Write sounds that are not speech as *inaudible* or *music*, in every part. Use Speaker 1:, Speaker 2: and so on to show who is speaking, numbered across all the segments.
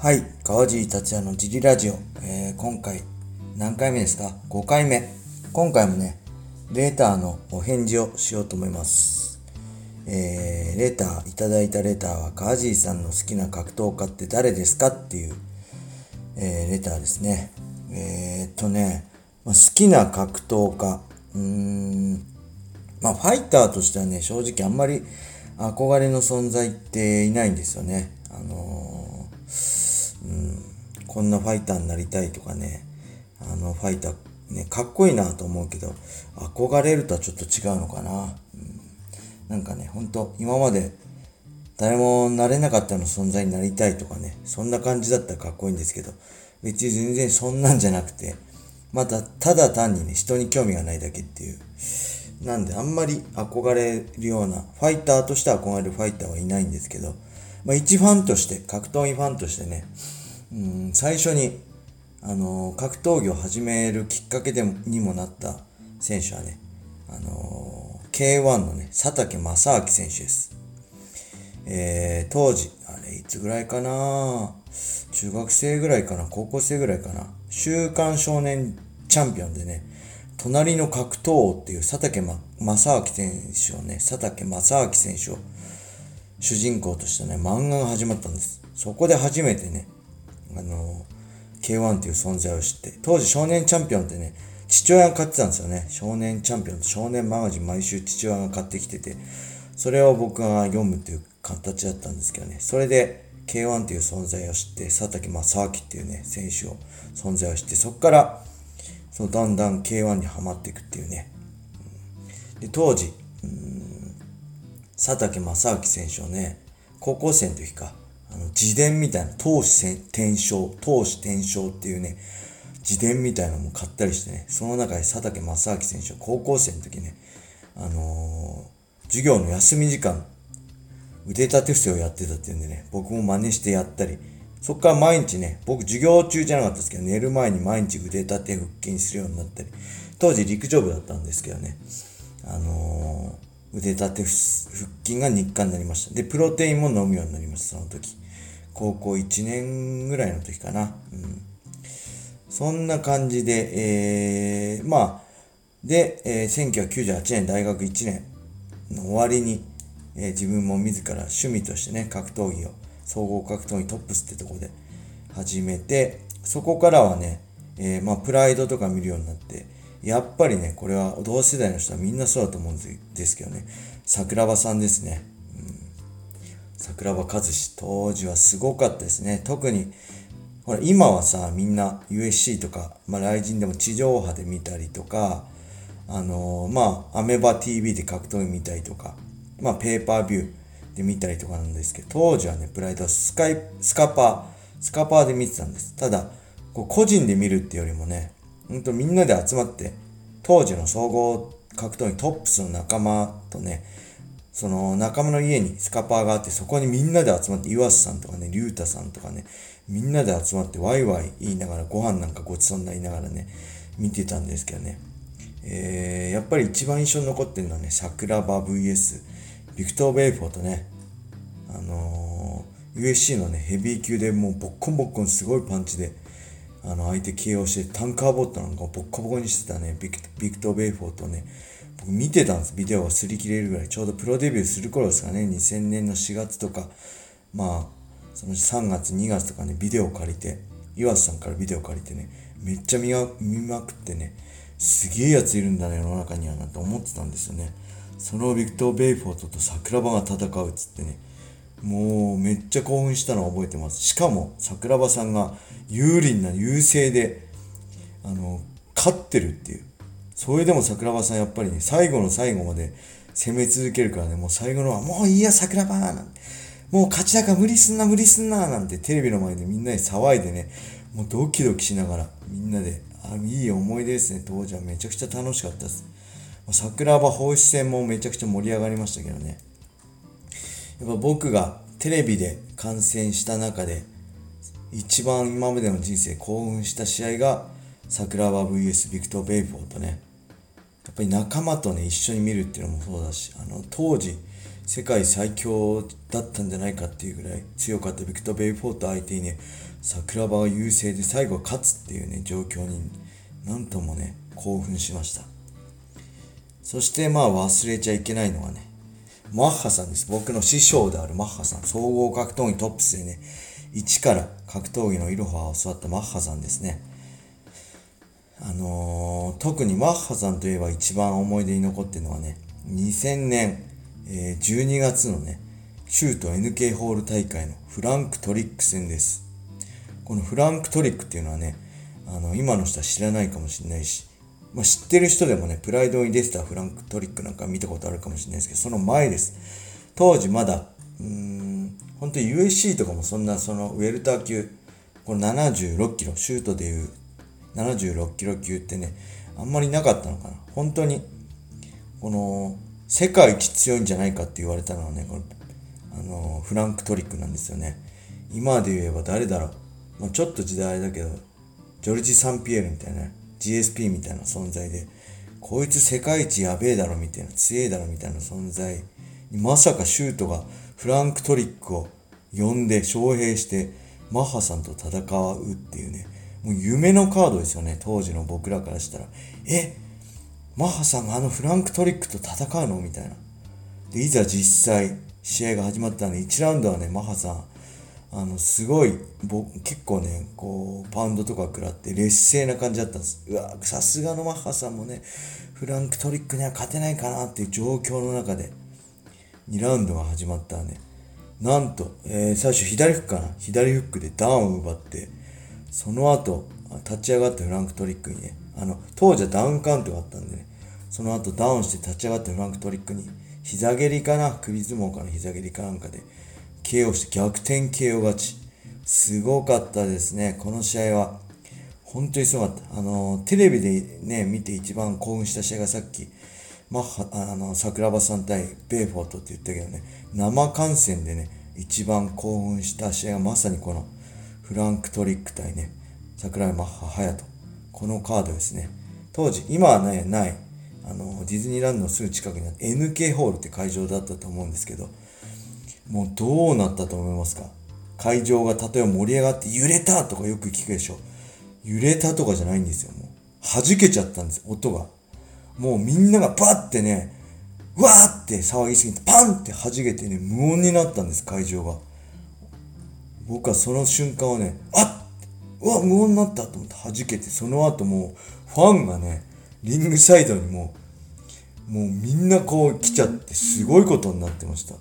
Speaker 1: はい、川尻達也のジリラジオ、えー今回何回目ですか ?5 回目。今回もね、レーターのお返事をしようと思います。えーレーター、いただいたレーターは川尻さんの好きな格闘家って誰ですか？っていう、えーレターですね。えーっとね、まあ好きな格闘家、うーん、まあファイターとしてはね、正直あんまり憧れの存在っていないんですよね。あのー、こんなファイターになりたいとかね、あのファイター、ね、かっこいいなと思うけど、憧れるとはちょっと違うのかな。うん、なんかね、ほんと今まで誰もなれなかったような存在になりたいとかね、そんな感じだったらかっこいいんですけど、別に全然そんなんじゃなくて、また、ただ単にね、人に興味がないだけっていう。なんで、あんまり憧れるような、ファイターとして憧れるファイターはいないんですけど、まあ一ファンとして、格闘技ファンとしてね、うん、最初に、あの格闘技を始めるきっかけでもにもなった選手はね、あの K1 のね、佐竹正明選手です。えー当時、あれ、いつぐらいかな？中学生ぐらいかな？高校生ぐらいかな？週刊少年チャンピオンでね、隣の格闘王っていう佐竹ま正明選手をね、佐竹正明選手を主人公としたね、漫画が始まったんです。そこで初めてね、あの、K1 っていう存在を知って、当時少年チャンピオンってね、父親が買ってたんですよね。少年チャンピオン少年マガジン毎週父親が買ってきてて、それを僕が読むっていう形だったんですけどね。それで K1 っていう存在を知って、佐竹正明っていうね、選手を、存在を知って、そこから、そのだんだん K1 にはまっていくっていうね。で、当時、佐竹正明選手をね、高校生の時か、あの自伝みたいな、闘志転生、闘志転生っていうね、自伝みたいなのも買ったりしてね、その中で佐竹正明選手を高校生の時ね、あのー授業の休み時間、腕立て伏せをやってたっていうんでね、僕も真似してやったり、そっから毎日ね、僕授業中じゃなかったですけど、寝る前に毎日腕立て腹筋するようになったり、当時陸上部だったんですけどね、あのー腕立て腹筋が日課になりました。で、プロテインも飲むようになりました、その時。高校1年ぐらいの時かな。うん。そんな感じで、えー、まあ、で、えー1998年大学1年の終わりに、えー自分も自ら趣味としてね、格闘技を、総合格闘技トップスってとこで始めて、そこからはね、えーまあ、プライドとか見るようになって、やっぱりね、これは同世代の人はみんなそうだと思うんですけどね、桜庭さんですね。桜庭和志当時はすごかったですね。特にほら今はさみんな USC とか、まあ、雷神でも地上波で見たりとかあのーまあアメバ TV で格闘技見たりとかまあペーパービューで見たりとかなんですけど当時はねプライドはスカイスカパースカパーで見てたんです。ただこう個人で見るってよりもねほんとみんなで集まって当時の総合格闘技トップスの仲間とねその仲間の家にスカパーがあって、そこにみんなで集まって、岩瀬さんとかね、竜太さんとかね、みんなで集まってワイワイ言いながら、ご飯なんかごちそうになりながらね、見てたんですけどね。えー、やっぱり一番印象に残ってるのはね、桜庭 VS、ビクトー・ベイフォーとね、あのー、 UFC のね、ヘビー級でもうボッコンボッコンすごいパンチで、あの、相手 KO して、タンク・アボットなんかをボッコボコにしてたね、ビクビクトー・ベイフォーとね、僕見てたんです、ビデオが擦り切れるぐらい。ちょうどプロデビューする頃ですかね、2000年の4月とか、まあ、その3月、2月とかね、ビデオを借りて、岩瀬さんからビデオ借りてね、めっちゃ見まくってね、すげえやついるんだね、世の中にはなと思ってたんですよね。そのビクトー・ベイフォートと桜庭が戦うっつってね、もうめっちゃ興奮したのを覚えてます。しかも桜庭さんが有利な優勢で、あの、勝ってるっていう。それでも桜庭さんやっぱりね、最後の最後まで攻め続けるからね、もう最後のは、もういいや桜庭なんて、もう勝ちだから無理すんな無理すんななんてテレビの前でみんなで騒いでね、もうドキドキしながらみんなで、あ、いい思い出ですね、当時はめちゃくちゃ楽しかったです。桜庭ホイス戦もめちゃくちゃ盛り上がりましたけどね。やっぱ僕がテレビで観戦した中で一番今までの人生興奮した試合が桜庭 VS ビクトー・ベイフォーとねやっぱり仲間とね一緒に見るっていうのもそうだしあの当時世界最強だったんじゃないかっていうぐらい強かったビクト・ベイフォート相手にね桜庭が優勢で最後勝つっていうね状況になんともね興奮しましたそしてまあ忘れちゃいけないのはねマッハさんです。僕の師匠であるマッハさん。総合格闘技トップスでね、一から格闘技のいろはを教わったマッハさんですね。あのー、特にマッハさんといえば一番思い出に残ってるのはね、2000年、えー、12月のね、シュート NK ホール大会のフランクトリック戦です。このフランクトリックっていうのはね、あの、今の人は知らないかもしれないし、まあ、知ってる人でもね、プライドに出てたフランクトリックなんか見たことあるかもしれないですけど、その前です。当時まだ、うーん、本当に USC とかもそんな、そのウェルター級、この76キロ、シュートでいう76キロ級ってね、あんまりなかったのかな。本当に、この、世界一強いんじゃないかって言われたのはね、この、あの、フランクトリックなんですよね。今で言えば誰だろう。まあ、ちょっと時代あれだけど、ジョルジ・サンピエールみたいな、GSP みたいな存在で、こいつ世界一やべえだろみたいな、強えだろみたいな存在に、まさかシュートがフランクトリックを呼んで招聘して、マッハさんと戦うっていうね、もう夢のカードですよね、当時の僕らからしたら。え？マッハさんがあのフランクトリックと戦うの？みたいな。で、いざ実際、試合が始まったんで、1ラウンドはね、マッハさん、あの、すごい、結構ね、こう、パウンドとか食らって、劣勢な感じだったんです。うわ、さすがのマッハさんもね、フランクトリックには勝てないかなっていう状況の中で、2ラウンドが始まったらね、なんと、えー、最初左フックかな左フックでダウンを奪って、その後、立ち上がったフランクトリックにね、あの、当時はダウンカウントがあったんでね、その後ダウンして立ち上がったフランクトリックに、膝蹴りかな首相撲かな膝蹴りかなんかで、KO して逆転 KO 勝ち。すごかったですね。この試合は。本当にすごかった。あの、テレビでね、見て一番興奮した試合がさっき、マッハ、あの、桜庭さん対ベイフォートって言ったけどね、生観戦でね、一番興奮した試合がまさにこのフランクトリック対ね、桜井マッハ隼人。このカードですね。当時、今はね、ない、あの、ディズニーランドのすぐ近くにあって NK ホールって会場だったと思うんですけど、もうどうなったと思いますか？会場が例えば盛り上がって揺れたとかよく聞くでしょ。揺れたとかじゃないんですよ。もう弾けちゃったんです、音が。もうみんながバッてね、わーって騒ぎすぎてパンって弾けてね、無音になったんです、会場が。僕はその瞬間はね、あっうわ、無音になったと思って弾けて、その後もうファンがね、リングサイドにもう、もうみんなこう来ちゃってすごいことになってました。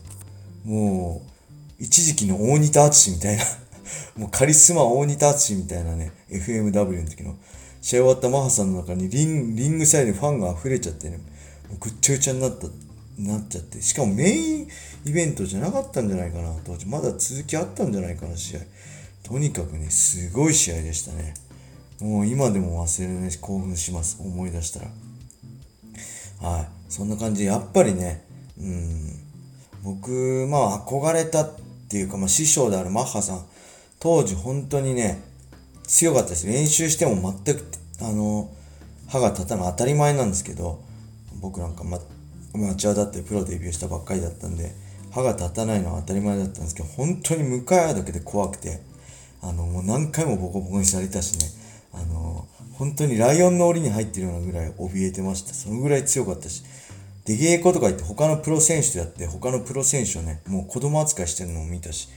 Speaker 1: もう、一時期の大仁田淳みたいな *laughs* もうカリスマ大仁田淳みたいなね、FMW の時の、試合終わったマハさんの中にリンリングサイドにファンが溢れちゃってね、もうぐっちゃぐちゃになった、なっちゃって、しかもメインイベントじゃなかったんじゃないかな、当時。まだ続きあったんじゃないかな、試合。とにかくね、すごい試合でしたね。もう今でも忘れないし、興奮します。思い出したら。はい。そんな感じで、やっぱりね、うん、僕、まあ憧れたっていうか、まあ師匠であるマッハさん、当時本当にね、強かったです。練習しても全く、あの、歯が立たない当たり前なんですけど、僕なんか、ま、アマチュアだってプロデビューしたばっかりだったんで、歯が立たないのは当たり前だったんですけど、本当に向かい合うだけで怖くて、あの、もう何回もボコボコにされたしね、あの、本当にライオンの檻に入ってるようなぐらい怯えてました。そのぐらい強かったし、出稽古とか言って他のプロ選手とやって他のプロ選手をね、もう子供扱いしてるのを見たし、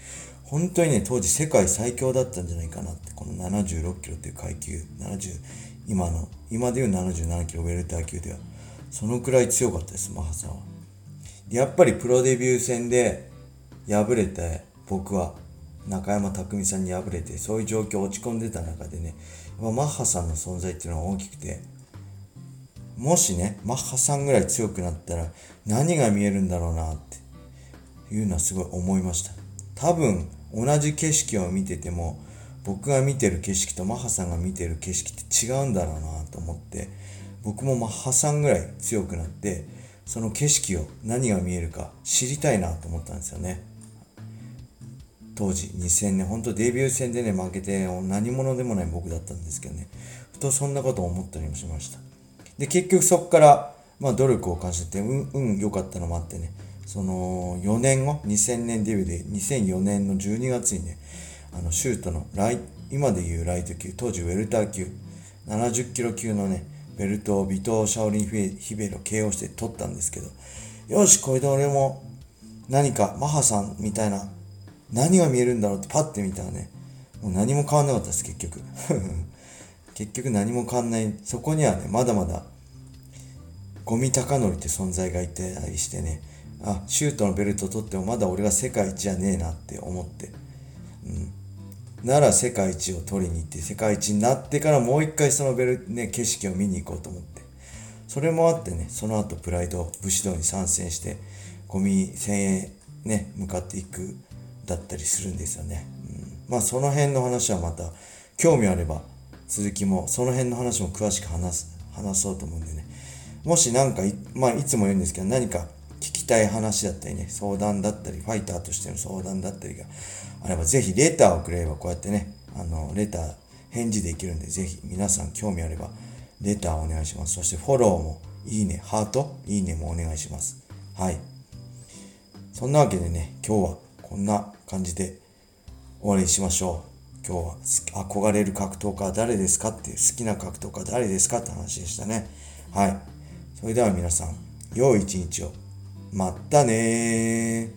Speaker 1: 本当にね、当時世界最強だったんじゃないかなって、この76キロっていう階級、70、今の、今でいう77キロウェルター級では、そのくらい強かったです、マハさんは。やっぱりプロデビュー戦で敗れて、僕は中山匠さんに敗れて、そういう状況落ち込んでた中でね、マッハさんの存在っていうのは大きくて、もしね、マッハさんぐらい強くなったら何が見えるんだろうなっていうのはすごい思いました。多分同じ景色を見てても僕が見てる景色とマッハさんが見てる景色って違うんだろうなと思って僕もマッハさんぐらい強くなってその景色を何が見えるか知りたいなと思ったんですよね。当時2000年、本当デビュー戦でね負けて何者でもない僕だったんですけどね、ふとそんなことを思ったりもしました。で、結局そこから、まあ努力を感じて、うん、うん、良かったのもあってね、その4年後、2000年デビューで、2004年の12月にね、あのシュートのライ今でいうライト級当時ウェルター級70キロ級のねベルトを尾藤シャオリンヒベルを KO して取ったんですけどよしこれで俺も何かマハさんみたいな何が見えるんだろうってパッて見たらねもう何も変わんなかったです結局。*laughs* 結局何も変わんない。そこにはねまだまだゴミ高則って存在がいたりしてねあシュートのベルト取ってもまだ俺が世界一じゃねえなって思って、うん、なら世界一を取りに行って世界一になってからもう一回そのベル、ね、景色を見に行こうと思って。それもあってねその後プライド武士道に参戦してゴミ1000ね向かっていくだったりするんですよね、うん、まあその辺の話はまた興味あれば続きもその辺の話も詳しく話す話そうと思うんでね。もし何か,、まあ、いつも言うんですけど何かたい話だったりね相談だったりファイターとしての相談だったりがあればぜひレターをくれればこうやってねあのレター返事できるんでぜひ皆さん興味あればレターお願いします。そしてフォローもいいねハートいいねもお願いします。はい。そんなわけでね今日はこんな感じで終わりにしましょう。今日は憧れる格闘家は誰ですかっていう好きな格闘家は誰ですかって話でしたね。はい。それでは皆さん、良い一日を。まったね